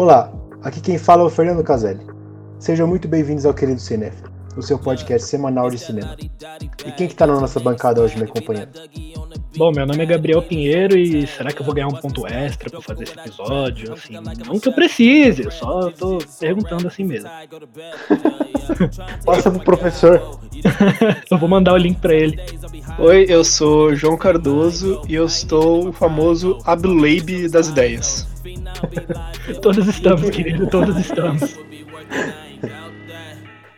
Olá, aqui quem fala é o Fernando Caselli. Sejam muito bem-vindos ao Querido Cinef, o seu podcast semanal de cinema. E quem que tá na nossa bancada hoje me acompanhando? Bom, meu nome é Gabriel Pinheiro e será que eu vou ganhar um ponto extra para fazer esse episódio? Assim, não que eu precise, eu só tô perguntando assim mesmo. Passa pro professor. eu vou mandar o link para ele. Oi, eu sou João Cardoso e eu estou o famoso Abdulabe das ideias. todos estamos, querido, todos estamos.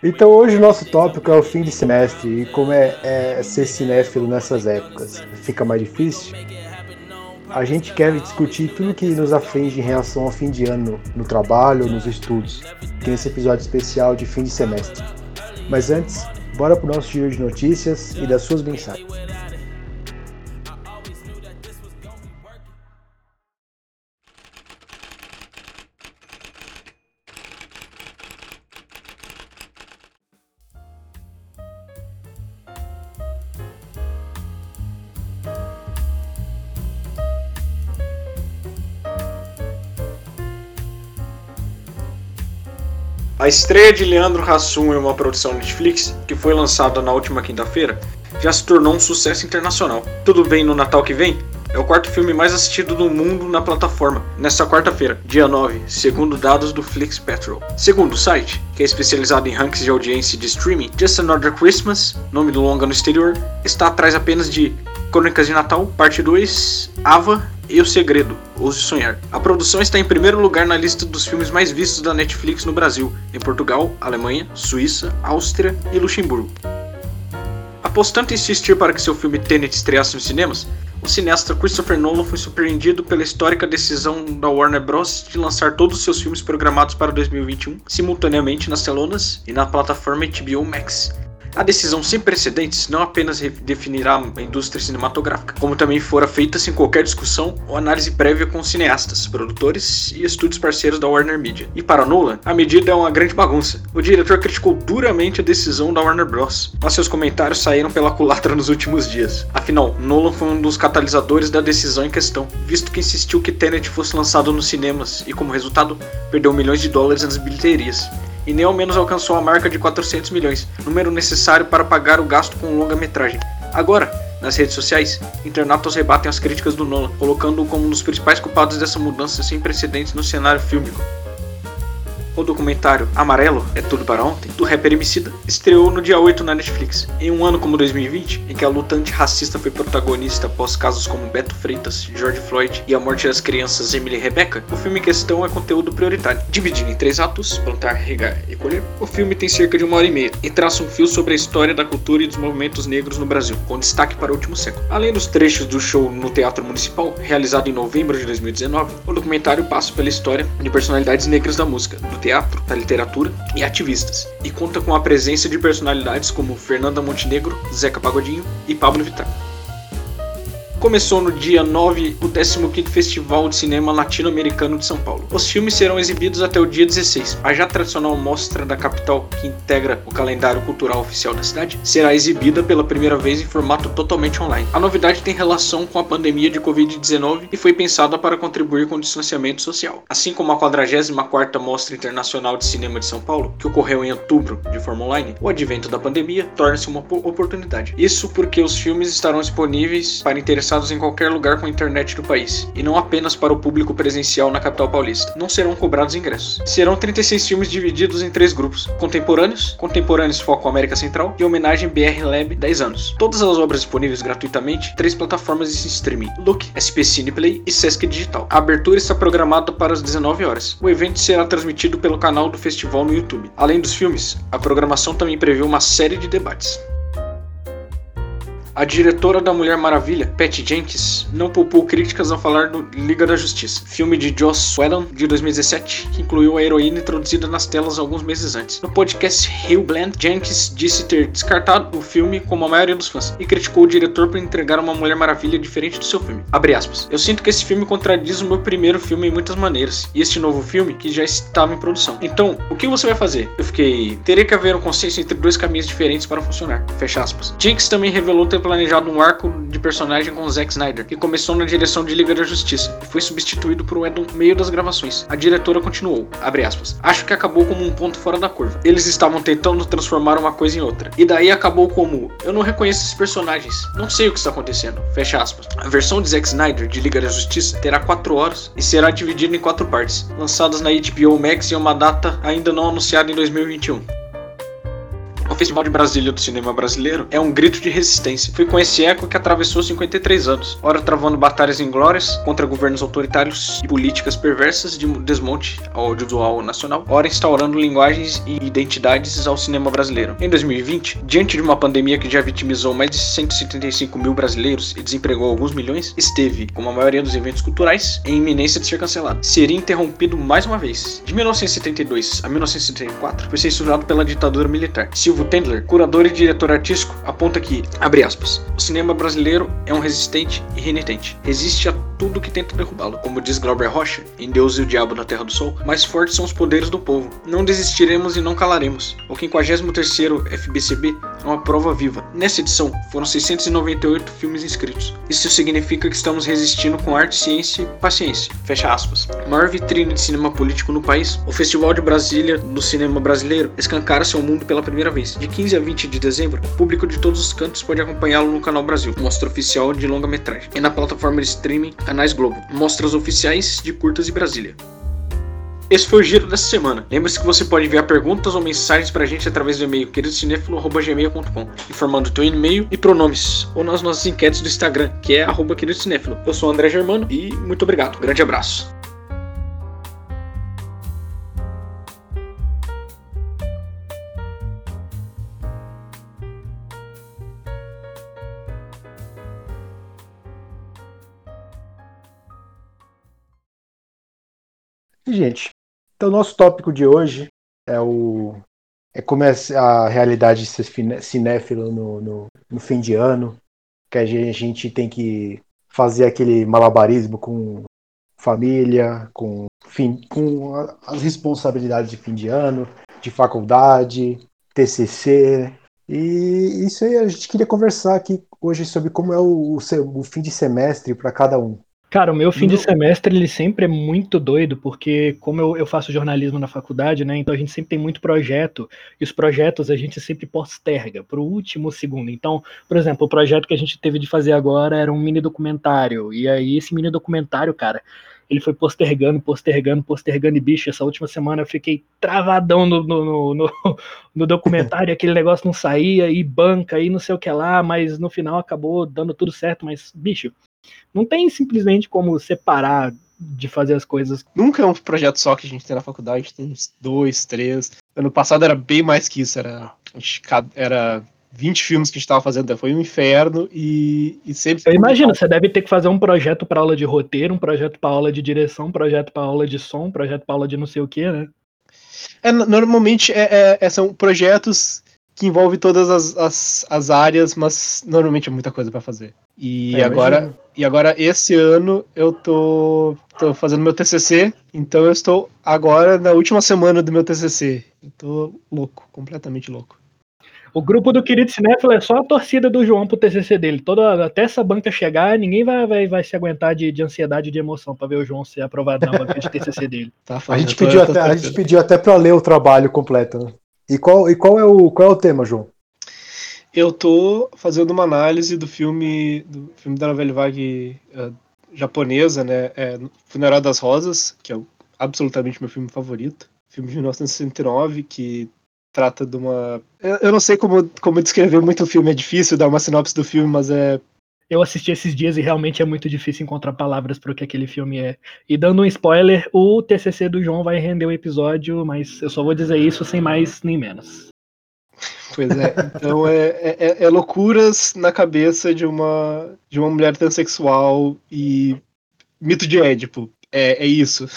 Então hoje o nosso tópico é o fim de semestre e como é, é ser cinéfilo nessas épocas fica mais difícil. A gente quer discutir tudo que nos aflige em relação ao fim de ano no trabalho, nos estudos, que nesse episódio especial de fim de semestre. Mas antes, bora pro nosso giro de notícias e das suas mensagens. A estreia de Leandro Hassum em uma produção Netflix, que foi lançada na última quinta-feira, já se tornou um sucesso internacional. Tudo bem no Natal que vem? É o quarto filme mais assistido do mundo na plataforma, nesta quarta-feira, dia 9, segundo dados do Flix Petrol. Segundo o site, que é especializado em rankings de audiência de streaming, Just Another Christmas, nome do longa no exterior, está atrás apenas de Crônicas de Natal, Parte 2, Ava e O Segredo, Ouse Sonhar. A produção está em primeiro lugar na lista dos filmes mais vistos da Netflix no Brasil, em Portugal, Alemanha, Suíça, Áustria e Luxemburgo. Após tanto insistir para que seu filme Tenet estreasse nos cinemas, o cineasta Christopher Nolan foi surpreendido pela histórica decisão da Warner Bros. de lançar todos os seus filmes programados para 2021 simultaneamente nas telonas e na plataforma HBO Max, a decisão sem precedentes não apenas definirá a indústria cinematográfica, como também fora feita sem qualquer discussão ou análise prévia com cineastas, produtores e estúdios parceiros da Warner Media. E para Nolan, a medida é uma grande bagunça. O diretor criticou duramente a decisão da Warner Bros., mas seus comentários saíram pela culatra nos últimos dias. Afinal, Nolan foi um dos catalisadores da decisão em questão, visto que insistiu que Tenet fosse lançado nos cinemas e, como resultado, perdeu milhões de dólares nas bilheterias e nem ao menos alcançou a marca de 400 milhões, número necessário para pagar o gasto com longa-metragem. Agora, nas redes sociais, internautas rebatem as críticas do Nolan, colocando-o como um dos principais culpados dessa mudança sem precedentes no cenário fílmico. O documentário Amarelo é Tudo para Ontem, do rapper Emicida, estreou no dia 8 na Netflix. Em um ano como 2020, em que a luta antirracista foi protagonista após casos como Beto Freitas, George Floyd e a morte das crianças Emily e Rebecca, o filme em questão é conteúdo prioritário. Dividido em três atos, plantar, regar e colher, o filme tem cerca de uma hora e meia e traça um fio sobre a história da cultura e dos movimentos negros no Brasil, com destaque para o último século. Além dos trechos do show no Teatro Municipal, realizado em novembro de 2019, o documentário passa pela história de personalidades negras da música, do teatro, da literatura e ativistas, e conta com a presença de personalidades como Fernanda Montenegro, Zeca Pagodinho e Pablo Vittar começou no dia 9 o 15º Festival de Cinema Latino-Americano de São Paulo. Os filmes serão exibidos até o dia 16. A já tradicional mostra da capital, que integra o calendário cultural oficial da cidade, será exibida pela primeira vez em formato totalmente online. A novidade tem relação com a pandemia de Covid-19 e foi pensada para contribuir com o distanciamento social. Assim como a 44ª Mostra Internacional de Cinema de São Paulo, que ocorreu em outubro de forma online, o advento da pandemia torna-se uma oportunidade. Isso porque os filmes estarão disponíveis para interessados lançados em qualquer lugar com internet do país, e não apenas para o público presencial na capital paulista. Não serão cobrados ingressos. Serão 36 filmes divididos em três grupos: contemporâneos, contemporâneos foco América Central e homenagem BR Lab 10 anos. Todas as obras disponíveis gratuitamente, três plataformas de streaming: Look, SP Cineplay e Sesc Digital. A abertura está programada para as 19 horas. O evento será transmitido pelo canal do festival no YouTube. Além dos filmes, a programação também prevê uma série de debates. A diretora da Mulher Maravilha, Patty Jenkins, não poupou críticas ao falar do Liga da Justiça, filme de Joss Whedon de 2017, que incluiu a heroína introduzida nas telas alguns meses antes. No podcast Hill Jenkins disse ter descartado o filme como a maioria dos fãs e criticou o diretor por entregar uma Mulher Maravilha diferente do seu filme. Abre aspas. Eu sinto que esse filme contradiz o meu primeiro filme em muitas maneiras, e este novo filme que já estava em produção. Então, o que você vai fazer? Eu fiquei. Teria que haver um consenso entre dois caminhos diferentes para funcionar. Fecha aspas. Jenkins também revelou ter planejado um arco de personagem com Zack Snyder, que começou na direção de Liga da Justiça e foi substituído por Whedon no meio das gravações. A diretora continuou, aspas, acho que acabou como um ponto fora da curva. Eles estavam tentando transformar uma coisa em outra. E daí acabou como, eu não reconheço esses personagens, não sei o que está acontecendo, fecha aspas. A versão de Zack Snyder de Liga da Justiça terá 4 horas e será dividida em quatro partes, lançadas na HBO Max em uma data ainda não anunciada em 2021. O Festival de Brasília do Cinema Brasileiro é um grito de resistência. Foi com esse eco que atravessou 53 anos, ora travando batalhas inglórias contra governos autoritários e políticas perversas de desmonte ao audiovisual nacional, ora instaurando linguagens e identidades ao cinema brasileiro. Em 2020, diante de uma pandemia que já vitimizou mais de 175 mil brasileiros e desempregou alguns milhões, esteve, como a maioria dos eventos culturais, em iminência de ser cancelado. Seria interrompido mais uma vez. De 1972 a 1974, foi censurado pela ditadura militar. Silvio Tendler, curador e diretor artístico, aponta que, abre aspas, o cinema brasileiro é um resistente e renitente. Resiste a tudo que tenta derrubá-lo. Como diz Glauber Rocha, em Deus e o Diabo na Terra do Sol, mais fortes são os poderes do povo. Não desistiremos e não calaremos. O 53º FBCB é uma prova viva. Nessa edição, foram 698 filmes inscritos. Isso significa que estamos resistindo com arte, ciência e paciência. Fecha aspas. Maior vitrine de cinema político no país, o Festival de Brasília do Cinema Brasileiro escancara seu mundo pela primeira vez. De 15 a 20 de dezembro, o público de todos os cantos pode acompanhá-lo no canal Brasil, mostra oficial de longa-metragem, e na plataforma de streaming Canais Globo, mostras oficiais de curtas de Brasília. Esse foi o giro dessa semana. Lembre-se que você pode enviar perguntas ou mensagens pra gente através do e-mail queridocinéfilo.gmail.com, informando o teu e-mail e pronomes, ou nas nossas enquetes do Instagram, que é arroba queridocinéfilo. Eu sou o André Germano e muito obrigado. Grande abraço. Gente, então nosso tópico de hoje é o é como é a realidade de ser cinéfilo no, no, no fim de ano, que a gente tem que fazer aquele malabarismo com família, com, fim, com as responsabilidades de fim de ano, de faculdade, TCC. E isso aí a gente queria conversar aqui hoje sobre como é o, o, o fim de semestre para cada um. Cara, o meu fim de semestre ele sempre é muito doido, porque como eu, eu, faço jornalismo na faculdade, né? Então a gente sempre tem muito projeto, e os projetos a gente sempre posterga para o último segundo. Então, por exemplo, o projeto que a gente teve de fazer agora era um mini documentário, e aí esse mini documentário, cara, ele foi postergando, postergando, postergando, e bicho, essa última semana eu fiquei travadão no, no, no, no documentário, aquele negócio não saía, e banca, e não sei o que lá, mas no final acabou dando tudo certo, mas, bicho, não tem simplesmente como separar de fazer as coisas. Nunca é um projeto só que a gente tem na faculdade, a gente tem uns dois, três. Ano passado era bem mais que isso, era, era 20 filmes que a gente estava fazendo, foi um inferno e, e sempre. Eu imagino, você deve ter que fazer um projeto para aula de roteiro, um projeto para aula de direção, um projeto para aula de som, um projeto para aula de não sei o que, né? É, normalmente é, é, é, são projetos que envolvem todas as, as, as áreas, mas normalmente é muita coisa para fazer. E é, agora, imagino. E agora esse ano eu tô, tô fazendo meu TCC, então eu estou agora na última semana do meu TCC. Eu tô louco, completamente louco. O grupo do querido Cinéfilo é só a torcida do João pro TCC dele. Toda, até essa banca chegar, ninguém vai, vai, vai se aguentar de, de ansiedade e de emoção para ver o João ser aprovado na banca de TCC dele. Tá, a, gente pediu até, a gente pediu até para ler o trabalho completo. Né? E qual, e qual, é o, qual é o tema, João? Eu tô fazendo uma análise do filme do filme da novela vague uh, japonesa, né? É Funeral das Rosas, que é absolutamente meu filme favorito. Filme de 1969 que trata de uma. Eu não sei como, como descrever muito o filme, é difícil dar uma sinopse do filme, mas é. Eu assisti esses dias e realmente é muito difícil encontrar palavras para o que aquele filme é. E dando um spoiler, o TCC do João vai render o episódio, mas eu só vou dizer isso sem mais nem menos. Pois é, então é, é, é, é, loucuras na cabeça de uma, de uma mulher transexual e mito de Édipo. É, é isso.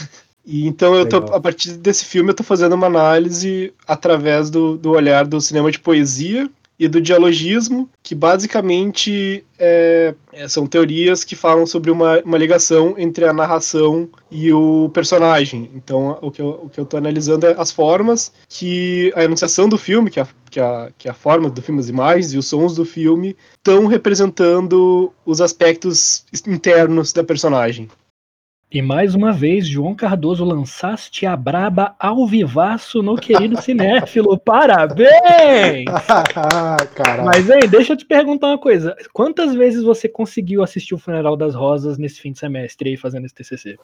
E então eu tô, a partir desse filme, eu tô fazendo uma análise através do, do olhar do cinema de poesia e do dialogismo, que basicamente é, é, são teorias que falam sobre uma, uma ligação entre a narração e o personagem. Então, o que eu, o que eu analisando é as formas que a enunciação do filme, que a, que a, que a forma do filme, as imagens e os sons do filme estão representando os aspectos internos da personagem. E mais uma vez, João Cardoso lançaste a braba ao vivaço no querido cinéfilo. Parabéns! Mas, hein, deixa eu te perguntar uma coisa. Quantas vezes você conseguiu assistir o Funeral das Rosas nesse fim de semestre aí, fazendo esse TCC?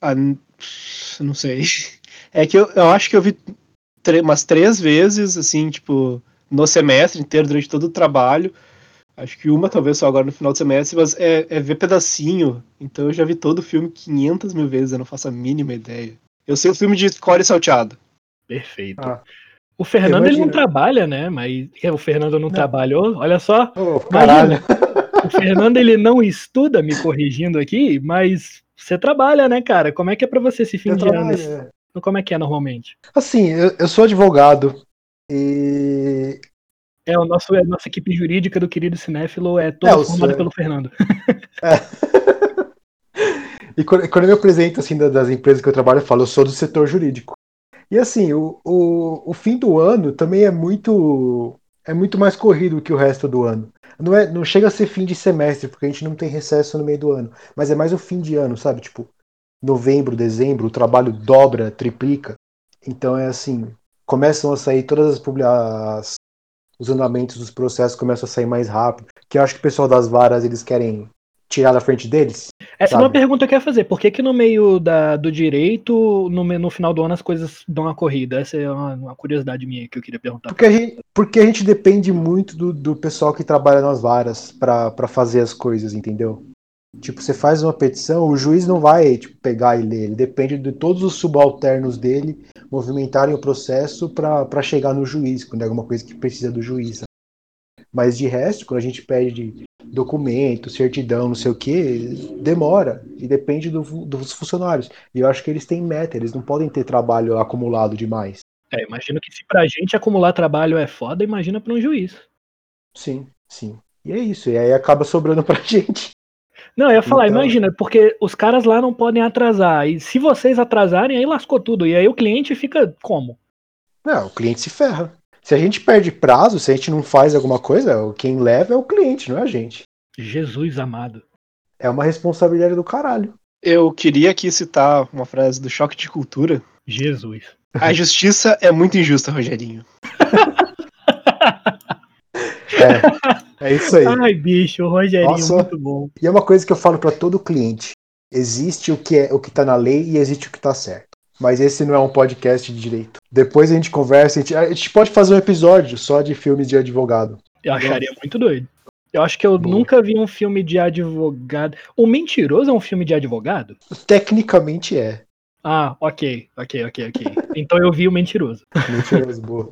Ah, não sei. É que eu, eu acho que eu vi umas três vezes, assim, tipo, no semestre inteiro, durante todo o trabalho. Acho que uma, talvez só agora no final do semestre, mas é, é ver pedacinho. Então eu já vi todo o filme 500 mil vezes, eu não faço a mínima ideia. Eu sei o filme de Core Salteado. Perfeito. Ah, o Fernando ele não trabalha, né? Mas o Fernando não, não. trabalhou, olha só. Oh, caralho. o Fernando ele não estuda, me corrigindo aqui, mas você trabalha, né, cara? Como é que é para você esse fim eu de trabalho, ano? É. Como é que é normalmente? Assim, eu, eu sou advogado e é, o nosso, a nossa equipe jurídica do querido cinéfilo é toda é, formada pelo Fernando. É. e quando, quando, eu me apresento assim, das empresas que eu trabalho, eu falo, eu sou do setor jurídico. E assim, o, o, o fim do ano também é muito é muito mais corrido que o resto do ano. Não, é, não chega a ser fim de semestre, porque a gente não tem recesso no meio do ano. Mas é mais o fim de ano, sabe? Tipo, novembro, dezembro, o trabalho dobra, triplica. Então é assim, começam a sair todas as, as os andamentos dos processos começam a sair mais rápido. Que eu acho que o pessoal das varas eles querem tirar da frente deles. Essa é uma pergunta que eu ia fazer. Por que, que no meio da, do direito, no, no final do ano, as coisas dão uma corrida? Essa é uma, uma curiosidade minha que eu queria perguntar. Porque a gente, porque a gente depende muito do, do pessoal que trabalha nas varas para fazer as coisas, entendeu? Tipo, você faz uma petição, o juiz não vai tipo, pegar e ler, ele depende de todos os subalternos dele movimentarem o processo para chegar no juiz, quando é alguma coisa que precisa do juiz. Mas de resto, quando a gente pede documento, certidão, não sei o que, demora e depende do, dos funcionários. E eu acho que eles têm meta, eles não podem ter trabalho acumulado demais. É, imagino que se pra gente acumular trabalho é foda, imagina para um juiz. Sim, sim. E é isso, e aí acaba sobrando pra gente. Não, eu ia falar, então... imagina, porque os caras lá não podem atrasar. E se vocês atrasarem, aí lascou tudo. E aí o cliente fica como? Não, o cliente se ferra. Se a gente perde prazo, se a gente não faz alguma coisa, quem leva é o cliente, não é a gente. Jesus amado. É uma responsabilidade do caralho. Eu queria aqui citar uma frase do Choque de Cultura. Jesus. A justiça é muito injusta, Rogerinho. É, é isso aí. Ai, bicho, o Rogerinho, Nossa, muito bom. E é uma coisa que eu falo para todo cliente: existe o que é o que tá na lei e existe o que tá certo. Mas esse não é um podcast de direito. Depois a gente conversa, a gente, a gente pode fazer um episódio só de filmes de advogado. Eu acharia muito doido. Eu acho que eu Boa. nunca vi um filme de advogado. O Mentiroso é um filme de advogado? Tecnicamente é. Ah, ok, ok, ok, ok. Então eu vi o Mentiroso. Mentiroso, boa.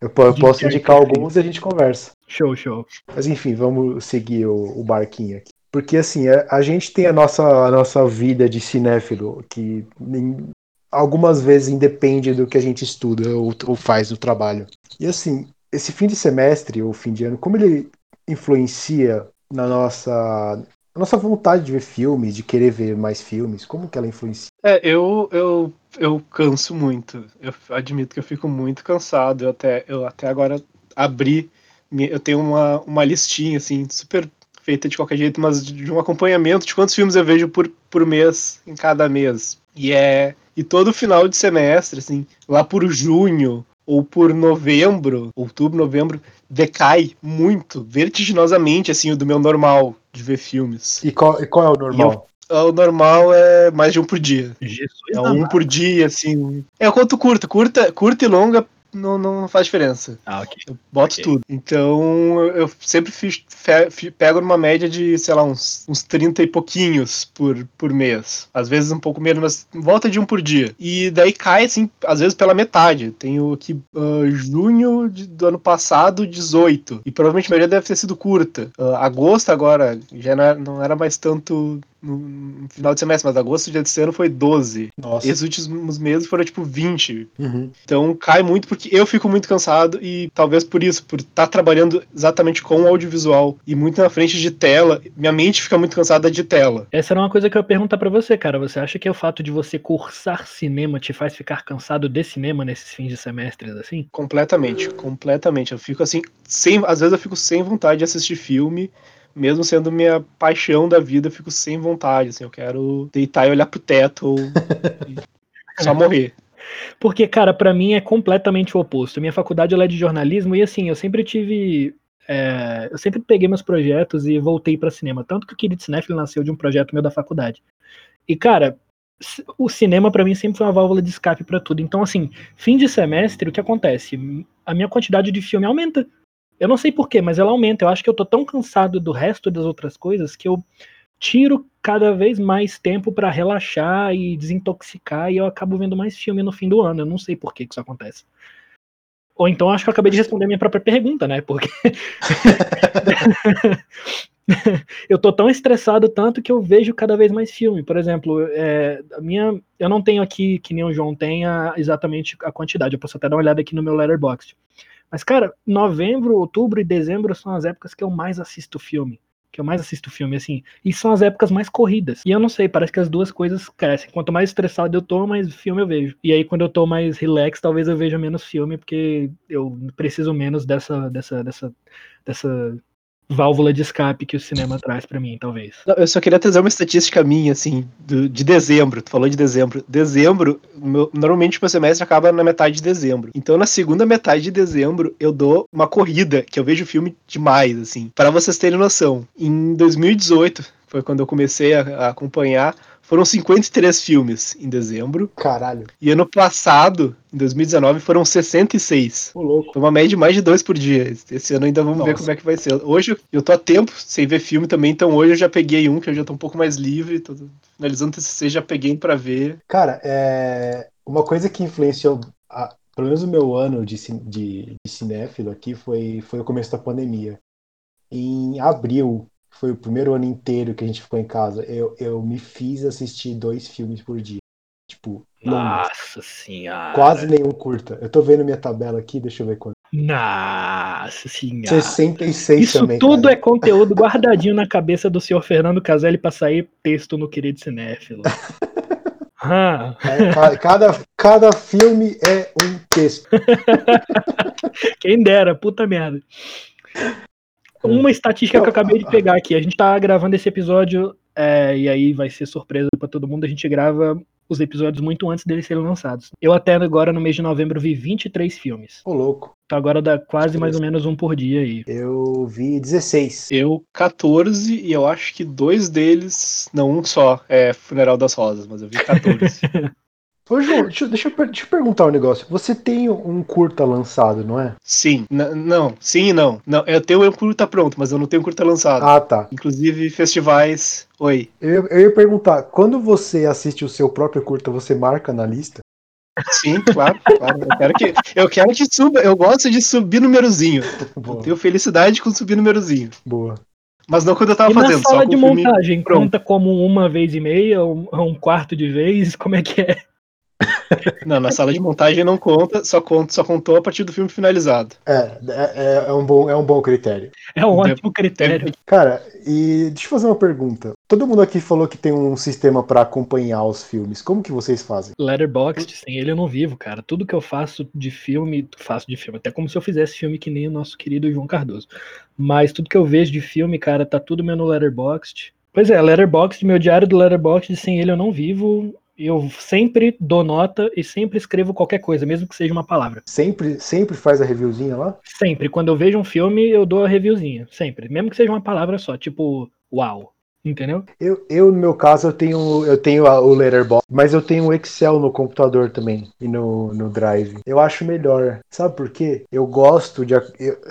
Eu, eu posso indicar alguns e a gente conversa. Show, show. Mas enfim, vamos seguir o, o barquinho aqui. Porque assim, a, a, gente tem a nossa, a nossa vida de cinéfilo, que em, algumas vezes independe do que a gente estuda ou, ou faz no trabalho. E assim, esse fim de semestre ou fim de ano, como ele influencia na nossa a nossa vontade de ver filmes, de querer ver mais filmes, como que ela influencia? É, eu, eu, eu canso muito. Eu admito que eu fico muito cansado. Eu até, eu até agora abri. Eu tenho uma, uma listinha, assim, super feita de qualquer jeito, mas de um acompanhamento de quantos filmes eu vejo por, por mês em cada mês. E é. E todo final de semestre, assim, lá por junho ou por novembro, outubro, novembro, decai muito, vertiginosamente, assim, o do meu normal de ver filmes. E qual, e qual é o normal? Eu, o normal é mais de um por dia. Jesus é um por dia, assim. É quanto curta, curta, curta e longa não, não faz diferença. Ah, ok. Eu boto okay. tudo. Então eu sempre fiz, fe, pego numa média de, sei lá, uns, uns 30 e pouquinhos por, por mês. Às vezes um pouco menos, mas volta de um por dia. E daí cai, assim, às vezes pela metade. Tenho aqui uh, junho de, do ano passado, 18. E provavelmente a maioria deve ter sido curta. Uh, agosto agora já não era, não era mais tanto no final de semestre, mas agosto desse ano foi 12. Nossa. Esses últimos meses foram tipo 20. Uhum. Então cai muito porque eu fico muito cansado e talvez por isso, por estar trabalhando exatamente com o audiovisual e muito na frente de tela, minha mente fica muito cansada de tela. Essa era uma coisa que eu ia perguntar pra você, cara. Você acha que o fato de você cursar cinema te faz ficar cansado de cinema nesses fins de semestres, assim? Completamente, completamente. Eu fico assim, sem, às vezes eu fico sem vontade de assistir filme, mesmo sendo minha paixão da vida, eu fico sem vontade, assim, eu quero deitar e olhar pro teto ou e só morrer. Porque, cara, pra mim é completamente o oposto. Minha faculdade ela é de jornalismo e assim, eu sempre tive. é, eu sempre peguei meus projetos e voltei pra cinema. Tanto que o Querido Cinéfilo nasceu de um projeto meu da faculdade. E, cara, o cinema pra mim sempre foi uma válvula de escape pra tudo. Então, assim, fim de semestre, o que acontece? A minha quantidade de filme aumenta. Eu não sei porquê, mas ela aumenta. Eu acho que eu tô tão cansado do resto das outras coisas que eu tiro cada vez mais tempo pra relaxar e desintoxicar e eu acabo vendo mais filme no fim do ano. Eu não sei por que que isso acontece. Ou então acho que eu acabei de responder a minha própria pergunta, né? Porque eu tô tão estressado tanto que eu vejo cada vez mais filme. Por exemplo, é, a minha, eu não tenho aqui, que nem o João tem, a- exatamente a quantidade. Eu posso até dar uma olhada aqui no meu Letterboxd. Mas, cara, novembro, outubro e dezembro são as épocas que eu mais assisto filme. Que eu mais assisto filme, assim. E são as épocas mais corridas. E eu não sei, parece que as duas coisas crescem. Quanto mais estressado eu tô, mais filme eu vejo. E aí, quando eu tô mais relax, talvez eu veja menos filme, porque eu preciso menos dessa, dessa, dessa, dessa válvula de escape que o cinema traz pra mim, talvez. Não, Eu só queria trazer uma estatística minha, assim, do- de dezembro. Tu falou de dezembro. Dezembro, meu- normalmente o meu semestre acaba na metade de dezembro. Então, na segunda metade de dezembro, eu dou uma corrida, que eu vejo filme demais, assim. Para vocês terem noção, em 2018, foi quando eu comecei a, a acompanhar, foram 53 filmes em dezembro. Caralho. E ano passado, em 2019, foram 66. Ô, louco. Foi uma média de mais de dois por dia. Esse ano ainda vamos ver Nossa. como é que vai ser. Hoje eu tô a tempo sem ver filme também, então hoje eu já peguei um que eu já tô um pouco mais livre. Tô finalizando o TCC, já peguei um pra ver. Cara, é... uma coisa que influenciou, a- pelo menos o meu ano de, cin- de, de cinéfilo aqui, foi, foi o começo da pandemia. Em abril, foi o primeiro ano inteiro que a gente ficou em casa, eu, eu me fiz assistir dois filmes por dia. Tipo. Nossa senhora. Quase nenhum curta. Eu tô vendo minha tabela aqui, deixa eu ver quanto. Nossa senhora. 66 Isso também. tudo cara. é conteúdo guardadinho na cabeça do senhor Fernando Caselli pra sair texto no Querido Cinéfilo. Ah, É, ca- cada, cada filme é um texto. quem dera, puta merda. Uma estatística que eu acabei de pegar aqui. A gente tá gravando esse episódio, é, e aí vai ser surpresa pra todo mundo. A gente grava os episódios muito antes deles serem lançados. Eu até agora, no mês de novembro, vi 23 filmes. Ô, louco. Então agora dá quase mais ou menos um por dia aí. Eu vi 16. Eu 14 e eu acho que dois deles, não um só, é Funeral das Rosas, mas eu vi 14. Ô, João, deixa, eu- deixa eu, deixa eu perguntar um negócio. Você tem um curta lançado, não é? sim, N- não, sim e não. não. Eu tenho um curta pronto, mas eu não tenho curta lançado. Ah, tá. Inclusive festivais. Oi. Eu, ia- eu ia perguntar, quando você assiste o seu próprio curta, você marca na lista? Sim, claro, claro. Eu quero que, eu quero que suba. Eu gosto de subir númerozinho. Eu Boa, tenho felicidade com subir númerozinho. boa. Mas não quando eu tava E na fazendo, só sala com de montagem, pronto. conta como uma vez e meia, um, um quarto de vez? Como é que é? Não, na sala de montagem não conta, só conta, só contou a partir do filme finalizado. É, é, é um bom, é um bom critério. É um ótimo critério. Cara, e deixa eu fazer uma pergunta. Todo mundo aqui falou que tem um sistema pra acompanhar os filmes. Como que vocês fazem? Letterboxd, sem ele eu não vivo, cara. Tudo que eu faço de filme, faço de filme. Até como se eu fizesse filme que nem o nosso querido João Cardoso. Mas tudo que eu vejo de filme, cara, tá tudo meu no Letterboxd. Pois é, Letterboxd, meu diário do Letterboxd, sem ele eu não vivo. Eu sempre dou nota e sempre escrevo qualquer coisa, mesmo que seja uma palavra. Sempre, sempre faz a reviewzinha lá? Sempre. Quando eu vejo um filme, eu dou a reviewzinha. Sempre. Mesmo que seja uma palavra só, tipo, uau. Entendeu? Eu, eu, no meu caso, eu tenho, eu tenho a- o Letterboxd, mas eu tenho o Excel no computador também e no, no Drive. Eu acho melhor. Sabe por quê? Eu gosto de. eu-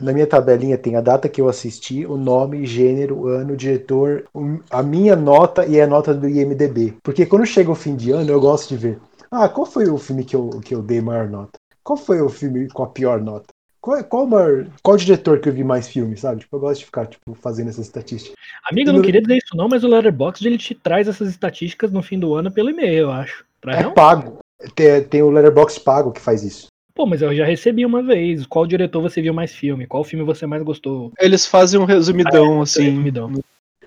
na minha tabelinha tem a data que eu assisti, o nome, gênero, ano, diretor, a minha nota e a nota do IMDB. Porque quando chega o fim de ano, eu gosto de ver. Ah, qual foi o filme que eu, que eu dei maior nota? Qual foi o filme com a pior nota? Qual, qual, maior, qual diretor que eu vi mais filmes, sabe? Tipo, eu gosto de ficar tipo, fazendo essas estatísticas. Amigo, eu não queria dizer isso não, mas o Letterboxd ele te traz essas estatísticas no fim do ano pelo e-mail, eu acho. Traz, é não? pago. Tem, tem o Letterboxd pago que faz isso. Pô, mas eu já recebi uma vez. Qual diretor você viu mais filme? Qual filme você mais gostou? Eles fazem um resumidão, ah, é, assim. Resumidão.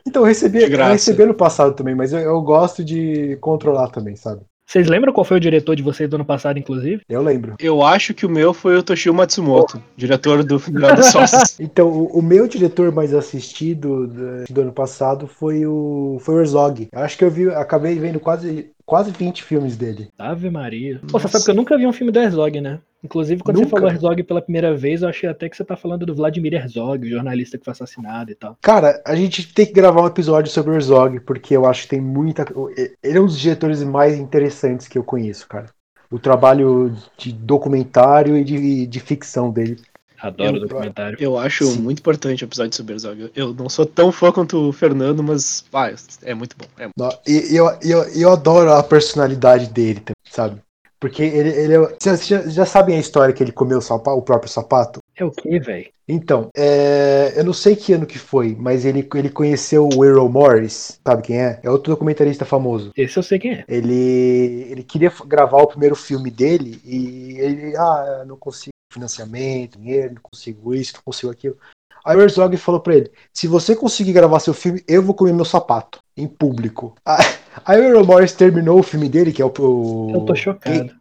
Então, eu recebi, eu recebi no passado também, mas eu, eu, gosto de controlar também, sabe? Vocês lembram qual foi o diretor de vocês do ano passado, inclusive? Eu lembro. Eu acho que o meu foi o Toshio Matsumoto, oh. diretor do Sócios. então, o, o, meu diretor mais assistido do, do, ano passado foi o foi o Herzog. Eu acho que eu vi, acabei vendo quase quase 20 filmes dele. Ave Maria. Pô, você sabe que eu nunca vi um filme do Herzog, né? Inclusive, quando Nunca. você falou Herzog pela primeira vez, eu achei até que você tá falando do Vladimir Herzog, o jornalista que foi assassinado e tal. Cara, a gente tem que gravar um episódio sobre o Herzog, porque eu acho que tem muita. Ele é um dos diretores mais interessantes que eu conheço, cara. O trabalho de documentário e de, de ficção dele. Adoro eu, documentário. Eu acho Sim. muito importante o episódio sobre Herzog. Eu não sou tão fã quanto o Fernando, mas ah, é muito bom. É muito... E eu, eu, eu adoro a personalidade dele, sabe? Porque ele, ele é. Vocês já, já sabem a história que ele comeu o, sapato, o próprio sapato? É o que, velho? Então, é, eu não sei que ano que foi, mas ele, ele conheceu o Errol Morris, sabe quem é? É outro documentarista famoso. Esse eu sei quem é. Ele, ele queria gravar o primeiro filme dele e ele, ah, não consigo financiamento, dinheiro, não consigo isso, não consigo aquilo. Aí o Herzog falou pra ele: se você conseguir gravar seu filme, eu vou comer meu sapato em público. Aí o Errol Morris terminou o filme dele, que é o. o eu tô chocado.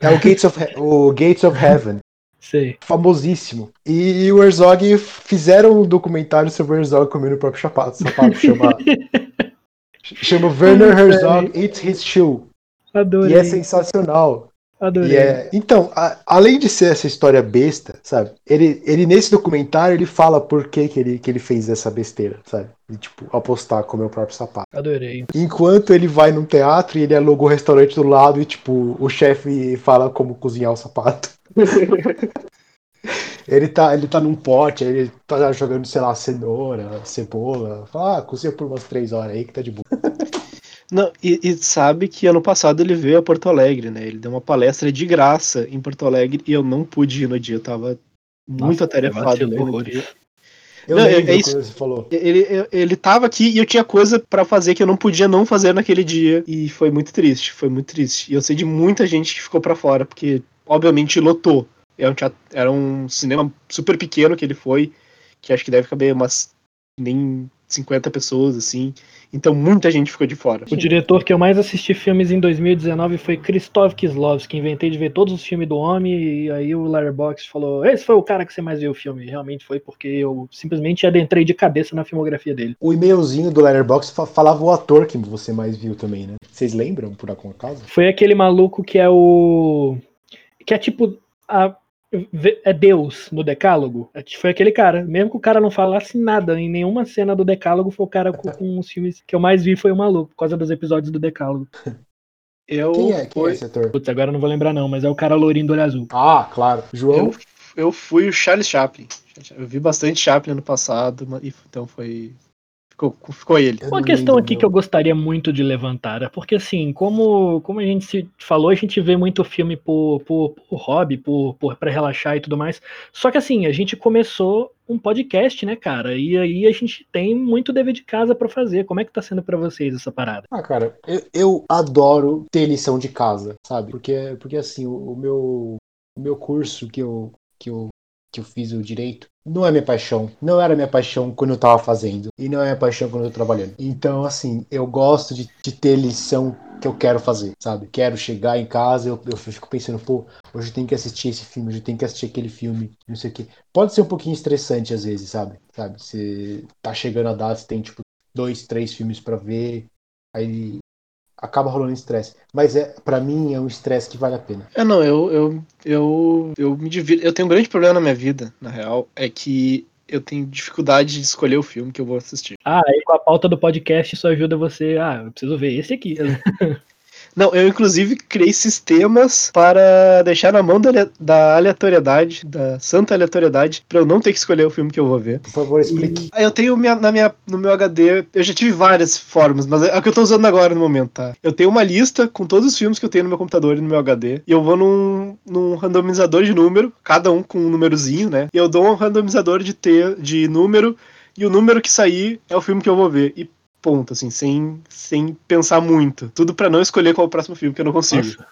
É o Gates of, o Gates of Heaven. Sei. Famosíssimo. E, e, o Herzog fizeram um documentário sobre o Herzog comendo o próprio sapato. sapato chama, chama Werner Herzog Eats His Shoe. Adorei. E é sensacional. Adorei. É, então, a, além de ser essa história besta, sabe? Ele, ele nesse documentário ele fala por que, que, ele, que ele fez essa besteira, sabe? De, tipo, apostar com o meu próprio sapato. Adorei. Enquanto ele vai num teatro e ele alugou o restaurante do lado e, tipo, o chefe fala como cozinhar o sapato. ele tá, ele tá num pote, ele tá jogando, sei lá, cenoura, cebola. Fala, ah, cozinha por umas três horas aí que tá de boa. Não, e, e, sabe que ano passado ele veio a Porto Alegre, né? Ele deu uma palestra de graça em Porto Alegre e eu não pude ir no dia, eu tava Nossa, muito atarefado. Eu não, lembro é isso. Que você falou. Ele, ele tava aqui e eu tinha coisa para fazer que eu não podia não fazer naquele dia. E foi muito triste, foi muito triste. E eu sei de muita gente que ficou para fora, porque obviamente lotou. Era é um, teatro, era um cinema super pequeno que ele foi, que acho que deve caber umas nem 50 pessoas, assim. Então muita gente ficou de fora. O diretor que eu mais assisti filmes em 2019 foi Krzysztof Kieslowski. Inventei de ver todos os filmes do homem e aí o Letterboxd falou: esse foi o cara que você mais viu o filme. Realmente foi porque eu simplesmente adentrei de cabeça na filmografia dele. O e-mailzinho do Letterboxd falava o ator que você mais viu também, né? Vocês lembram, por acaso? Foi aquele maluco que é o... Que é tipo... A é Deus no Decálogo. É, foi aquele cara. Mesmo que o cara não falasse nada em nenhuma cena do Decálogo, foi o cara com, com os filmes que eu mais vi foi o maluco, por causa dos episódios do Decálogo. Eu Quem é, Quem é esse ator? Putz, agora eu não vou lembrar não, mas é o cara lourinho do olho azul. Ah, claro. João? Eu, eu fui o Charles Chaplin. Eu vi bastante Chaplin ano passado, então foi ficou, ficou ele. Uma questão aqui que eu gostaria muito de levantar é porque, assim, como, como a gente se falou, a gente vê muito filme por, por, por hobby, por, por para relaxar e tudo mais. Só que, assim, a gente começou um podcast, né, cara? E aí a gente tem muito dever de casa para fazer. Como é que tá sendo para vocês essa parada? Ah, cara, eu, eu, adoro ter lição de casa, sabe? Porque, porque assim, o, o meu, o meu curso que eu, que eu que eu fiz o direito, não é minha paixão. Não era minha paixão quando eu tava fazendo. E não é minha paixão quando eu tô trabalhando. Então, assim, eu gosto de, de ter lição que eu quero fazer, sabe? Quero chegar em casa, eu, eu fico pensando, pô, hoje tenho que assistir esse filme, hoje tenho que assistir aquele filme, não sei o quê. Pode ser um pouquinho estressante às vezes, sabe? Sabe? Você tá chegando a data, você tem, tipo, dois, três filmes para ver, aí acaba rolando estresse. Mas é, para mim é um estresse que vale a pena. É, não, eu, eu, eu, eu me divido. Eu tenho um grande problema na minha vida, na real, é que eu tenho dificuldade de escolher o filme que eu vou assistir. Ah, aí com a pauta do podcast isso ajuda você. Ah, eu preciso ver esse aqui. Não, eu inclusive criei sistemas para deixar na mão da, da aleatoriedade, da santa aleatoriedade, para eu não ter que escolher o filme que eu vou ver. Por favor, explique. E, eu tenho minha, na minha, no meu HD, eu já tive várias formas, mas é o que eu tô usando agora no momento, tá? Eu tenho uma lista com todos os filmes que eu tenho no meu computador e no meu HD, e eu vou num, num randomizador de número, cada um com um númerozinho, né? E eu dou um randomizador de, ter, de número, e o número que sair é o filme que eu vou ver. E ponto, assim, sem, sem pensar muito. Tudo para não escolher qual é o próximo filme, que eu não consigo. Nossa.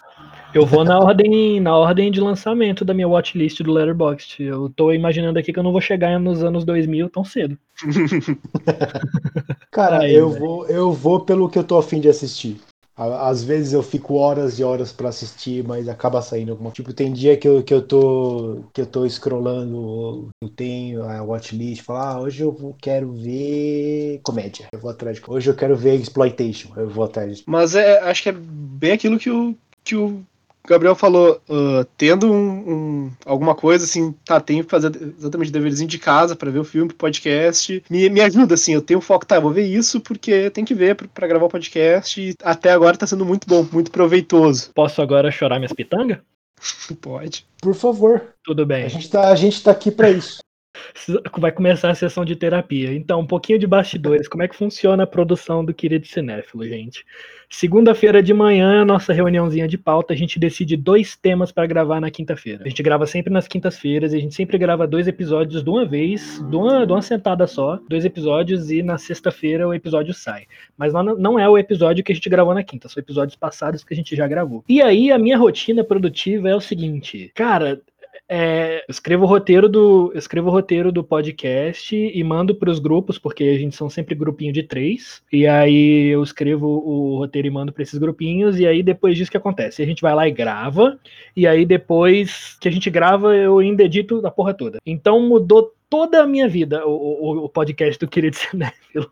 Eu vou na ordem, na ordem de lançamento da minha watchlist do Letterboxd. Eu tô imaginando aqui que eu não vou chegar nos anos 2000 tão cedo. Cara, Aí, eu, vou, eu vou pelo que eu tô afim de assistir. Às vezes eu fico horas e horas para assistir, mas acaba saindo alguma. Tipo, tem dia que eu, que eu tô que eu tô scrollando, eu tenho a watchlist, falar, ah, hoje eu quero ver comédia. Eu vou atrás Hoje eu quero ver exploitation, eu vou atrás. Mas é, acho que é bem aquilo que o que o Gabriel falou, uh, tendo um, um, alguma coisa assim, tá, tenho que fazer exatamente deverzinho de casa para ver o filme, podcast, me, me ajuda, assim, eu tenho foco, tá, vou ver isso porque tem que ver para gravar o podcast e até agora tá sendo muito bom, muito proveitoso. Posso agora chorar minhas pitangas? Pode. Por favor. Tudo bem. A gente tá, a gente tá aqui para isso. Vai começar a sessão de terapia. Então, um pouquinho de bastidores. Como é que funciona a produção do Querido Cinéfilo, gente? Segunda-feira de manhã, nossa reuniãozinha de pauta, a gente decide dois temas para gravar na quinta-feira. A gente grava sempre nas quintas-feiras, a gente sempre grava dois episódios de uma vez, de uma, de uma sentada só, dois episódios, e na sexta-feira o episódio sai. Mas não, é o episódio que a gente gravou na quinta, são episódios passados que a gente já gravou. E aí, a minha rotina produtiva é o seguinte, cara, é, eu escrevo o roteiro do escrevo o roteiro do podcast e mando para os grupos porque a gente são sempre grupinho de três e aí eu escrevo o roteiro e mando para esses grupinhos e aí depois disso que acontece a gente vai lá e grava e aí depois que a gente grava eu ainda edito a porra toda então mudou toda a minha vida o, o, o podcast do querido Cinéfilo.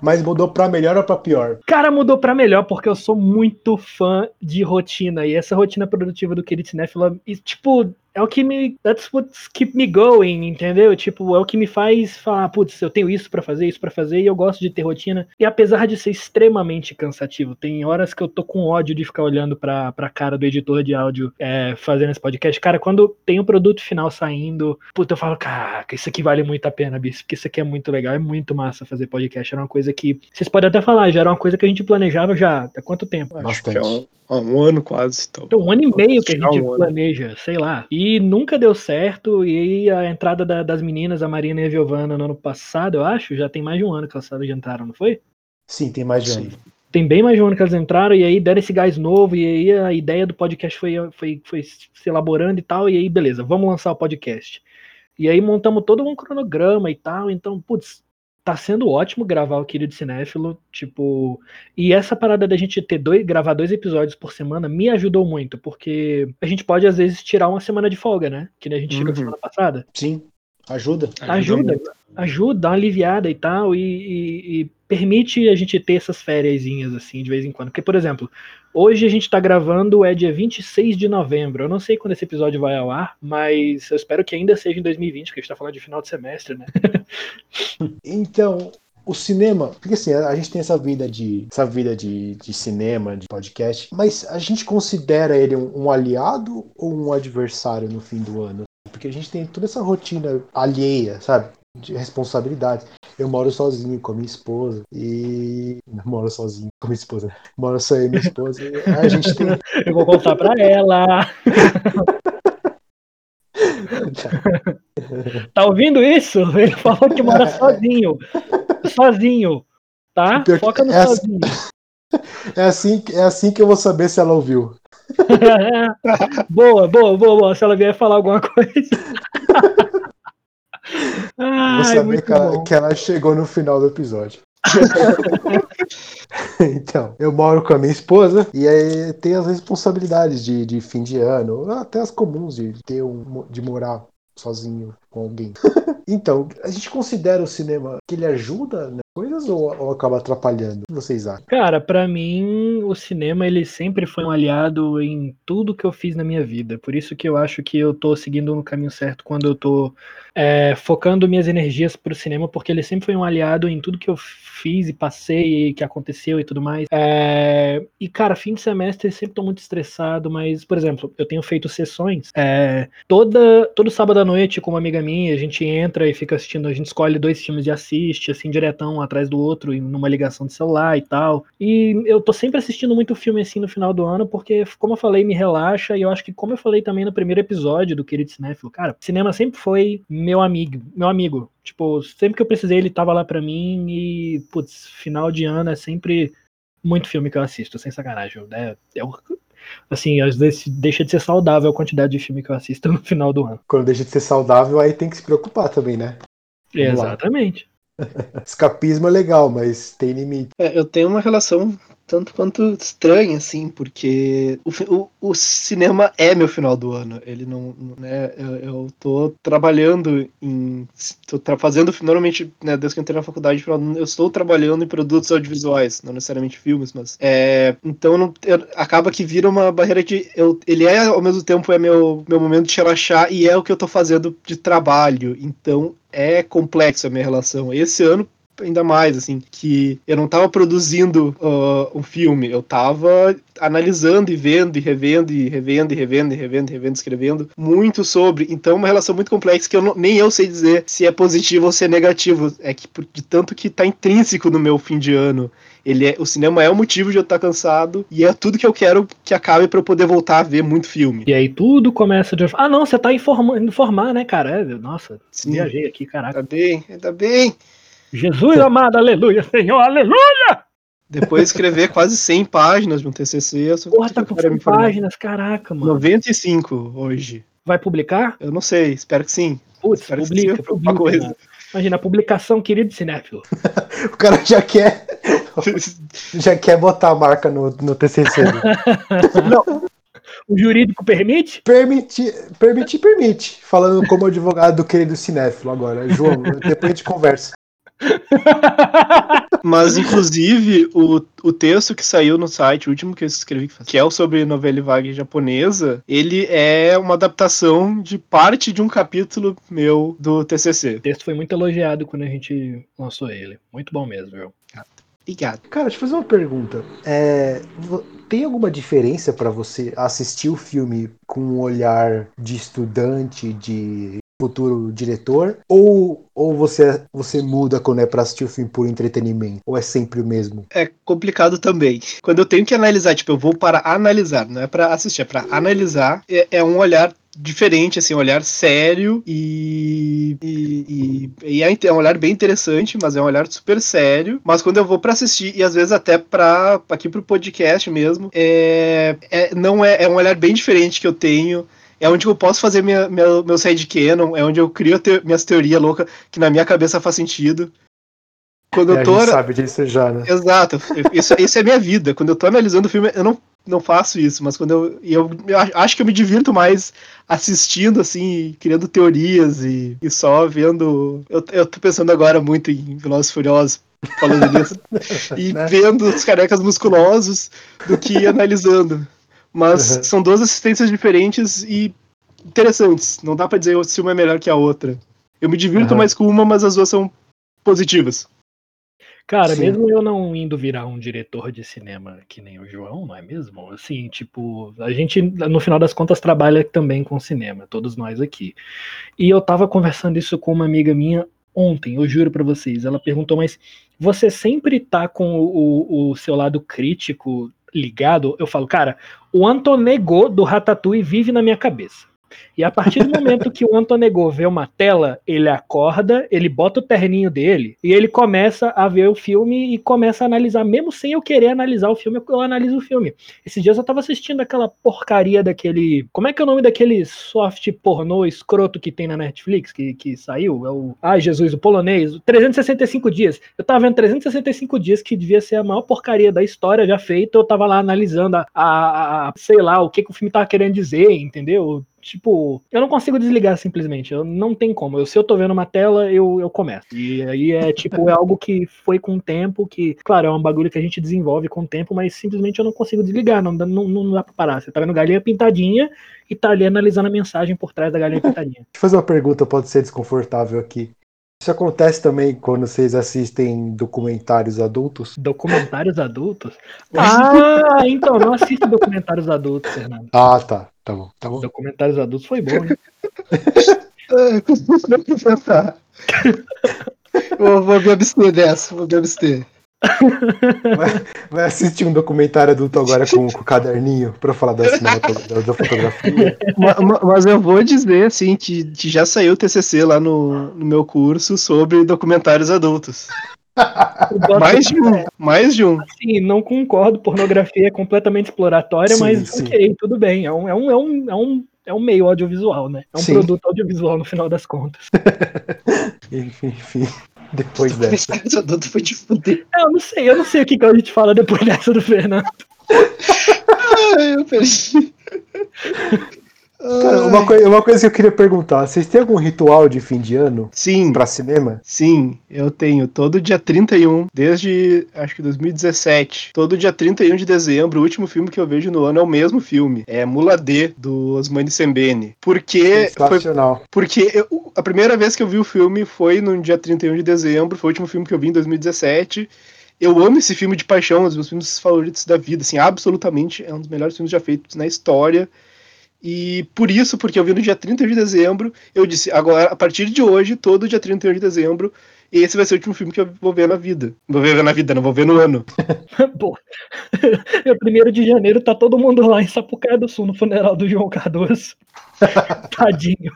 Mas mudou para melhor ou para pior? Cara, mudou para melhor porque eu sou muito fã de rotina e essa rotina produtiva do querido Cinéfilo, tipo, é o que me. That's what keep me going, entendeu? Tipo, é o que me faz falar, putz, eu tenho isso para fazer, isso para fazer, e eu gosto de ter rotina. E apesar de ser extremamente cansativo, tem horas que eu tô com ódio de ficar olhando pra, pra cara do editor de áudio é, fazendo esse podcast. Cara, quando tem o um produto final saindo, puta, eu falo, caraca, isso aqui vale muito a pena, bicho, porque isso aqui é muito legal, é muito massa fazer podcast. Era uma coisa que. Vocês podem até falar, já era uma coisa que a gente planejava já há quanto tempo? Acho que é um, um ano quase. Então. então, um ano e meio que a gente um planeja, ano. sei lá. E e nunca deu certo. E aí a entrada da, das meninas, a Marina e a Giovana, no ano passado, eu acho, já tem mais de um ano que elas já entraram, não foi? Sim, tem mais de um ano. Tem bem mais de um ano que elas entraram, e aí deram esse gás novo, e aí a ideia do podcast foi, foi, foi se elaborando e tal, e aí beleza, vamos lançar o podcast. E aí montamos todo um cronograma e tal, então, putz, tá sendo ótimo gravar o Querido Cinéfilo, tipo, e essa parada da gente ter dois, gravar dois episódios por semana me ajudou muito, porque a gente pode às vezes tirar uma semana de folga, né? Que nem a gente tirou uhum. semana passada. Sim, ajuda. Ajuda, ajuda, ajuda dá uma aliviada e tal, e, e, e permite a gente ter essas férias assim, de vez em quando. Porque, por exemplo, Hoje a gente tá gravando, é dia 26 de novembro. Eu não sei quando esse episódio vai ao ar, mas eu espero que ainda seja em 2020, porque a gente tá falando de final de semestre, né? então, o cinema, porque assim, a gente tem essa vida de essa vida de, de cinema, de podcast, mas a gente considera ele um, um aliado ou um adversário no fim do ano? Porque a gente tem toda essa rotina alheia, sabe? De responsabilidade. Eu moro sozinho com a minha esposa e. moro sozinho com a minha esposa. Moro só eu e minha esposa. E a gente tem. Eu vou contar pra ela. tá ouvindo isso? Ele falou que mora sozinho. Sozinho. Tá? Foca no é sozinho. Assim, é, assim, é assim que eu vou saber se ela ouviu. boa, boa, boa, boa. Se ela vier falar alguma coisa. Ai, Vou saber que ela, que ela, chegou no final do episódio. então, eu moro com a minha esposa e aí tem as responsabilidades de, de fim de ano, até as comuns de ter um, de morar sozinho com alguém. então, a gente considera o cinema que ele ajuda coisas ou, ou acaba atrapalhando? O que vocês acham? Cara, para mim, o cinema ele sempre foi um aliado em tudo que eu fiz na minha vida. Por isso que eu acho que eu tô seguindo no caminho certo quando eu tô é, focando minhas energias pro cinema, porque ele sempre foi um aliado em tudo que eu fiz e passei e que aconteceu e tudo mais. É, e, cara, fim de semestre eu sempre tô muito estressado, mas, por exemplo, eu tenho feito sessões é, toda, todo sábado à noite com uma amiga minha, a gente entra e fica assistindo, a gente escolhe dois filmes e assiste, assim, diretão, um atrás do outro, numa ligação de celular e tal. E eu tô sempre assistindo muito filme assim no final do ano, porque, como eu falei, me relaxa, e eu acho que, como eu falei também no primeiro episódio do Querido Cinéfilo, cara, cinema sempre foi meu amigo, meu amigo. Tipo, sempre que eu precisei, ele tava lá pra mim e, putz, final de ano é sempre muito filme que eu assisto, sem sacanagem. É, é, assim, às vezes deixa de ser saudável a quantidade de filme que eu assisto no final do ano. Quando deixa de ser saudável, aí tem que se preocupar também, né? Vamos Exatamente. Lá. Escapismo é legal, mas tem limite. É, eu tenho uma relação tanto quanto estranha, assim, porque o, o, o, cinema é meu final do ano. Ele não. Né, eu, eu tô trabalhando em. tô tra fazendo, normalmente, né, desde que eu entrei na faculdade, eu estou trabalhando em produtos audiovisuais, não necessariamente filmes, mas. É, então não, eu, acaba que vira uma barreira de. Eu, ele é, ao mesmo tempo, é meu, meu momento de relaxar e é o que eu tô fazendo de trabalho. Então é complexo a minha relação. Esse ano, ainda mais, assim, que eu não estava produzindo uh, um filme, eu estava analisando e vendo e revendo e revendo e revendo e revendo e revendo, escrevendo muito sobre. Então, uma relação muito complexa que eu não, nem eu sei dizer se é positivo ou se é negativo. É que de tanto que está intrínseco no meu fim de ano. Ele é, o cinema é o motivo de eu estar cansado e é tudo que eu quero que acabe para eu poder voltar a ver muito filme. E aí tudo começa de. Ah, não, você tá informando, informar, né, cara? É, nossa, Sim. viajei aqui, caraca. Tá bem, tá bem. Jesus amado, aleluia, Senhor, aleluia! Depois escrever quase 100 páginas de um TCC. Porra, tá com 100 páginas, caraca, mano. 95 hoje. Vai publicar? Eu não sei, espero que sim. Putz, espero publica, que sim, publica, coisa. Imagina, a publicação, querido cinéfilo. o cara já quer já quer botar a marca no, no TCC. não, o jurídico permite? Permite, permite, permite. Falando como advogado do querido cinéfilo agora. João, depois a gente conversa. Mas, inclusive, o, o texto que saiu no site, o último que eu escrevi, que é o sobre novela vague japonesa, ele é uma adaptação de parte de um capítulo meu do TCC. O texto foi muito elogiado quando a gente lançou ele. Muito bom mesmo, viu? Obrigado. Cara, deixa eu fazer uma pergunta. É, tem alguma diferença para você assistir o filme com um olhar de estudante, de futuro diretor? Ou, ou você, você muda quando é pra assistir o filme por entretenimento? Ou é sempre o mesmo? É complicado também. Quando eu tenho que analisar, tipo, eu vou para analisar, não é para assistir, é pra analisar, é, é um olhar diferente, assim, um olhar sério e, e, e, e, é, é um olhar bem interessante, mas é um olhar super sério. Mas quando eu vou para assistir, e às vezes até para aqui pro podcast mesmo, é, é, não é, é um olhar bem diferente que eu tenho é onde eu posso fazer minha, minha, meu sidecanon, é onde eu crio te, minhas teorias loucas, que na minha cabeça faz sentido. Quando é, eu tô. A sabe disso já, né? Exato. Isso, isso é a minha vida. Quando eu tô analisando o filme, eu não, não faço isso, mas quando eu, eu, eu acho que eu me divirto mais assistindo, assim, criando teorias e, e só vendo. Eu, eu tô pensando agora muito em Velozes Furiosos, falando nisso, e né? vendo os carecas musculosos do que analisando. Mas uhum. são duas assistências diferentes e interessantes. Não dá para dizer se uma é melhor que a outra. Eu me divirto uhum. mais com uma, mas as duas são positivas. Cara, Sim. mesmo eu não indo virar um diretor de cinema que nem o João, não é mesmo? Assim, tipo, a gente, no final das contas, trabalha também com cinema, todos nós aqui. E eu tava conversando isso com uma amiga minha ontem, eu juro para vocês. Ela perguntou, mas você sempre tá com o, o, seu lado crítico ligado? Eu falo, cara, o Antonego do Ratatouille vive na minha cabeça. E a partir do momento que o Antonego vê uma tela, ele acorda, ele bota o terninho dele e ele começa a ver o filme e começa a analisar, mesmo sem eu querer analisar o filme, eu analiso o filme. Esses dias eu tava assistindo aquela porcaria daquele. Como é que é o nome daquele soft pornô escroto que tem na Netflix, que, que saiu? É o. Ai, Jesus, o polonês. 365 dias. Eu tava vendo 365 dias que devia ser a maior porcaria da história já feita. Eu tava lá analisando a, a, a sei lá, o que, que o filme tava querendo dizer, entendeu? Tipo, eu não consigo desligar simplesmente. Eu não tem como. Eu, se eu tô vendo uma tela, eu, eu começo. E aí é tipo, é algo que foi com o tempo, que, claro, é um bagulho que a gente desenvolve com o tempo, mas simplesmente eu não consigo desligar. Não, não, não dá pra parar. Você tá vendo galinha pintadinha e tá ali analisando a mensagem por trás da galinha pintadinha. Deixa eu fazer uma pergunta, pode ser desconfortável aqui. Isso acontece também quando vocês assistem documentários adultos? Documentários adultos? Ah, então, não assisto documentários adultos, Fernando. Ah, tá. Tá bom, tá bom. Documentários adultos foi bom, hein? vou, vou me abster dessa, vou me abster. Vai, vai, assistir um documentário adulto agora com, com o caderninho pra falar da, da, da fotografia. Mas, mas, eu vou dizer assim que, que já saiu o TCC lá no, no meu curso sobre documentários adultos. Mais de um, mais de um. Sim, não concordo, pornografia é completamente exploratória, sim, mas sim. ok, tudo bem. É um, é um, é um, é um, é um meio audiovisual, né? É um sim. produto audiovisual no final das contas. enfim, enfim. Depois dessa. Adulto foi de fuder. Eu não sei, eu não sei o que, que a gente fala depois dessa do Fernando. Ai, eu perdi. Cara, uma, coi uma coisa que eu queria perguntar: vocês têm algum ritual de fim de ano? Sim. Pra cinema? Sim, eu tenho. Todo dia 31, desde acho que 2017. Todo dia 31 de dezembro, o último filme que eu vejo no ano é o mesmo filme. É Mula D, do Osmani Sembene. Porque. Foi, porque eu, a primeira vez que eu vi o filme foi no dia 31 de dezembro, foi o último filme que eu vi em 2017. Eu amo esse filme de paixão, um dos meus filmes favoritos da vida, assim, absolutamente é um dos melhores filmes já feitos na história. E por isso, porque eu vi no dia 30 de dezembro, eu disse, agora, a partir de hoje, todo dia 31 de dezembro, esse vai ser o último filme que eu vou ver na vida. Vou ver na vida, não vou ver no ano. Pô, é primeiro de janeiro tá todo mundo lá em Sapucaia do Sul, no funeral do João Cardoso. Tadinho.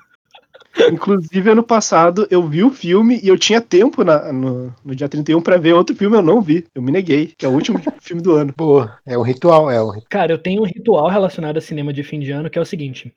Inclusive, ano passado eu vi o filme e eu tinha tempo na, no, no dia 31 para ver outro filme, eu não vi. Eu me neguei, que é o último filme do ano. Boa, é um ritual, é um Cara, eu tenho um ritual relacionado a cinema de fim de ano que é o seguinte.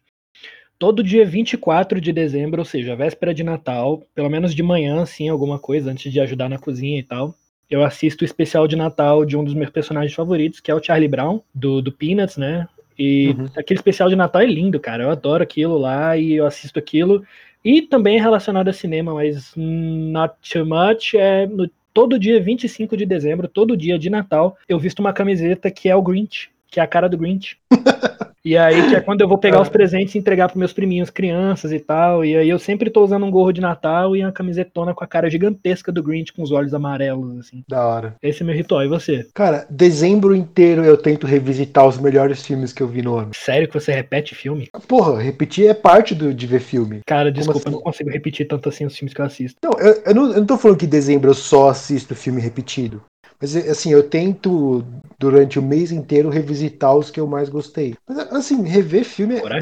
Todo dia 24 de dezembro, ou seja, véspera de Natal, pelo menos de manhã, assim, alguma coisa, antes de ajudar na cozinha e tal, eu assisto o especial de Natal de um dos meus personagens favoritos, que é o Charlie Brown, do, do Peanuts, né? E uhum. aquele especial de Natal é lindo, cara. Eu adoro aquilo lá e eu assisto aquilo. E também relacionado a cinema, mas not too much. É no, todo dia 25 de dezembro, todo dia de Natal, eu visto uma camiseta que é o Grinch, que é a cara do Grinch. E aí, que é quando eu vou pegar os presentes e entregar para meus priminhos crianças e tal. E aí eu sempre tô usando um gorro de Natal e uma camisetona com a cara gigantesca do Grinch com os olhos amarelos, assim. Da hora. Esse é meu ritual. E você? Cara, dezembro inteiro eu tento revisitar os melhores filmes que eu vi no ano. Sério que você repete filme? Porra, repetir é parte do, de ver filme. Cara, desculpa, assim? eu não consigo repetir tanto assim os filmes que eu assisto. Não, eu, eu, não, eu não tô falando que dezembro eu só assisto filme repetido. Mas assim, eu tento durante o mês inteiro revisitar os que eu mais gostei. Mas assim, rever filme é, pra,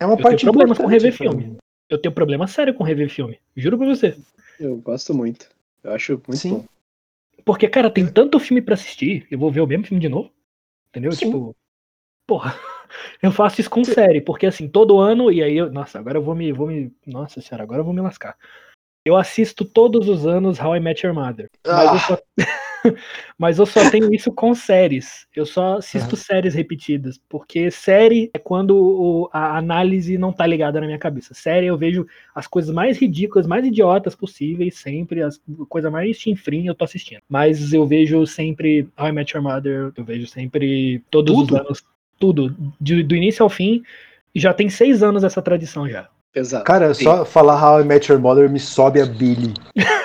é uma eu parte tenho problema com rever filme. Eu tenho problema sério com rever filme. Juro pra você. Eu gosto muito. Eu acho muito Sim. bom. Porque, cara, tem tanto filme para assistir, eu vou ver o mesmo filme de novo. Entendeu? Sim. Tipo, porra. Eu faço isso com série, porque assim, todo ano, e aí eu. Nossa, agora eu vou me. Vou me nossa senhora, agora eu vou me lascar. Eu assisto todos os anos How I Met Your Mother. Mas, ah. eu, só... mas eu só tenho isso com séries. Eu só assisto uhum. séries repetidas. Porque série é quando o, a análise não tá ligada na minha cabeça. Série eu vejo as coisas mais ridículas, mais idiotas possíveis, sempre. As coisa mais chinfrim eu tô assistindo. Mas eu vejo sempre How I Met Your Mother. Eu vejo sempre todos tudo? os anos. Tudo. De, do início ao fim. E já tem seis anos essa tradição já. Exato. Cara, Sim. só falar How I Met Your Mother me sobe a Billy.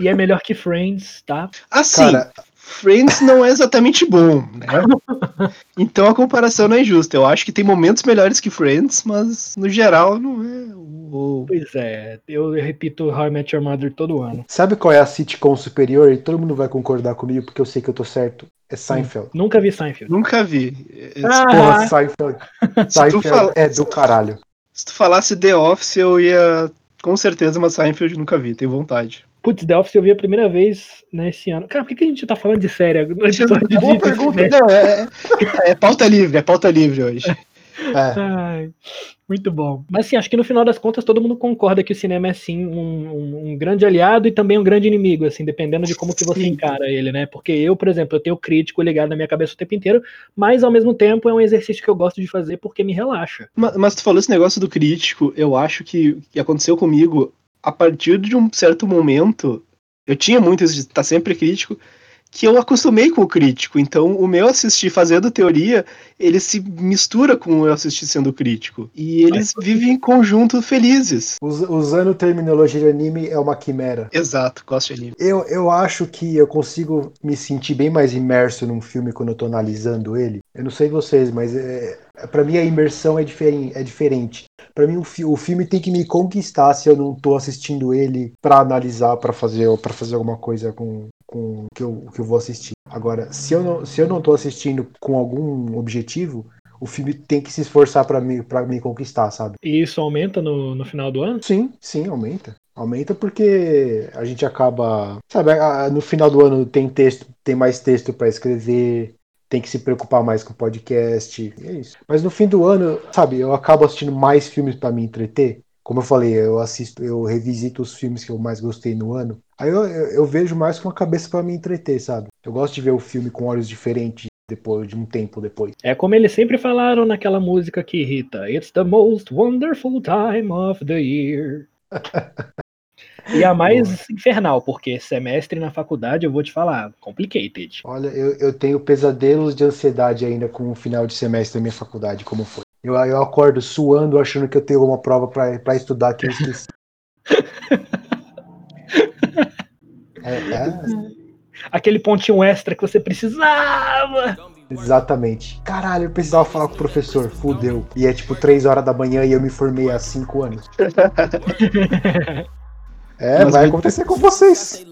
e é melhor que Friends, tá? Assim, Cara, Friends não é exatamente bom, né? então a comparação não é justa. Eu acho que tem momentos melhores que Friends, mas no geral não é. o. Pois é, eu repito How I Met Your Mother todo ano. Sabe qual é a sitcom superior? E todo mundo vai concordar comigo porque eu sei que eu tô certo. É Seinfeld. Nunca vi Seinfeld. Nunca vi. Ah, Porra, Seinfeld. Seinfeld fala... é do caralho. Se tu falasse The Office, eu ia. Com certeza, mas Seinfeld nunca vi, tenho vontade. Putz, The Office eu vi a primeira vez nesse ano. Cara, por que, que a gente tá falando de série? No episódio de, pergunta. Não, é, é, é, pauta livre, é pauta livre hoje. É. Ai, muito bom. Mas sim, acho que no final das contas todo mundo concorda que o cinema é sim um, um, um grande aliado e também um grande inimigo, assim, dependendo de como que você sim. encara ele, né? Porque eu, por exemplo, eu tenho o crítico ligado na minha cabeça o tempo inteiro, mas ao mesmo tempo é um exercício que eu gosto de fazer porque me relaxa. Mas, mas tu falou esse negócio do crítico, eu acho que, que aconteceu comigo a partir de um certo momento. Eu tinha muito isso de estar sempre crítico, que eu acostumei com o crítico. Então, o meu assistir fazendo teoria, ele se mistura com o eu assistir sendo crítico. E eles Mas, vivem em conjunto felizes. Usando terminologia de anime, é uma quimera. Exato, gosto de anime. Eu, eu acho que eu consigo me sentir bem mais imerso num filme quando eu tô analisando ele. Eu não sei vocês, mas é, para mim a imersão é, diferen, é diferente. Para mim o, fi, o, filme tem que me conquistar se eu não tô assistindo ele para analisar, para fazer para fazer alguma coisa com, com que eu, que eu vou assistir. Agora, se eu não se eu não tô assistindo com algum objetivo, o filme tem que se esforçar para me para me conquistar, sabe? E isso aumenta no, no final do ano? Sim, sim, aumenta. Aumenta porque a gente acaba, sabe, no final do ano tem texto, tem mais texto para escrever, tem que se preocupar mais com o podcast. é isso. Mas no fim do ano, sabe, eu acabo assistindo mais filmes para me entreter. Como eu falei, eu assisto, eu revisito os filmes que eu mais gostei no ano. Aí eu, eu, eu vejo mais com a cabeça para me entreter, sabe? Eu gosto de ver o filme com olhos diferentes depois de um tempo depois. É como eles sempre falaram naquela música que irrita: It's the most wonderful time of the year. E a mais infernal, porque semestre na faculdade, eu vou te falar, complicated. Olha, eu, eu tenho pesadelos de ansiedade ainda com o final de semestre da minha faculdade, como foi. Eu, eu acordo suando, achando que eu tenho uma prova para estudar que eu esqueci. é, é. Aquele pontinho extra que você precisava. Exatamente. Caralho, eu precisava falar com o professor. Fudeu. E é tipo 3 horas da manhã e eu me formei há 5 anos. É, Mas vai acontecer com vocês.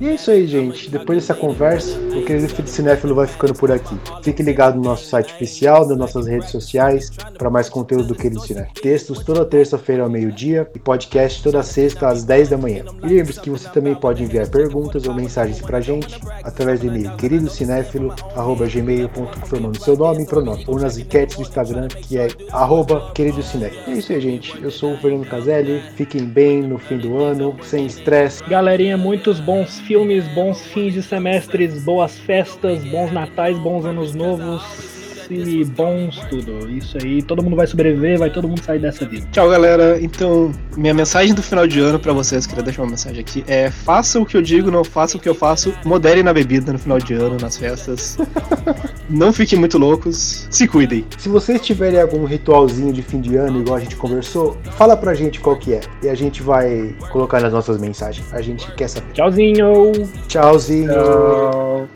E é isso aí, gente. Depois dessa conversa, o querido Cinéfilo vai ficando por aqui. Fique ligado no nosso site oficial, nas nossas redes sociais, para mais conteúdo do Querido Cinéfilo. Textos toda terça-feira ao meio-dia e podcast toda sexta às 10 da manhã. E lembre-se que você também pode enviar perguntas ou mensagens pra gente através do e-mail queridocinéfilo.gmail.com formando seu nome e pronome, ou nas enquetes do Instagram, que é arroba queridocinéfilo. É isso aí, gente. Eu sou o Fernando Caselli. Fiquem bem no fim do ano sem estresse. Galerinha, muitos bons filmes, bons fins de semestres, boas festas, bons natais, bons anos novos e bons tudo. Isso aí, todo mundo vai sobreviver, vai todo mundo sair dessa vida. Tchau, galera. Então, minha mensagem do final de ano para vocês, queria deixar uma mensagem aqui, é faça o que eu digo, não faça o que eu faço, modere na bebida no final de ano, nas festas. não fiquem muito loucos, se cuidem. Se vocês tiverem algum ritualzinho de fim de ano, igual a gente conversou, fala pra gente qual que é. E a gente vai colocar nas nossas mensagens. A gente quer saber. Tchauzinho! Tchauzinho! Tchau.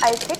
Do Querido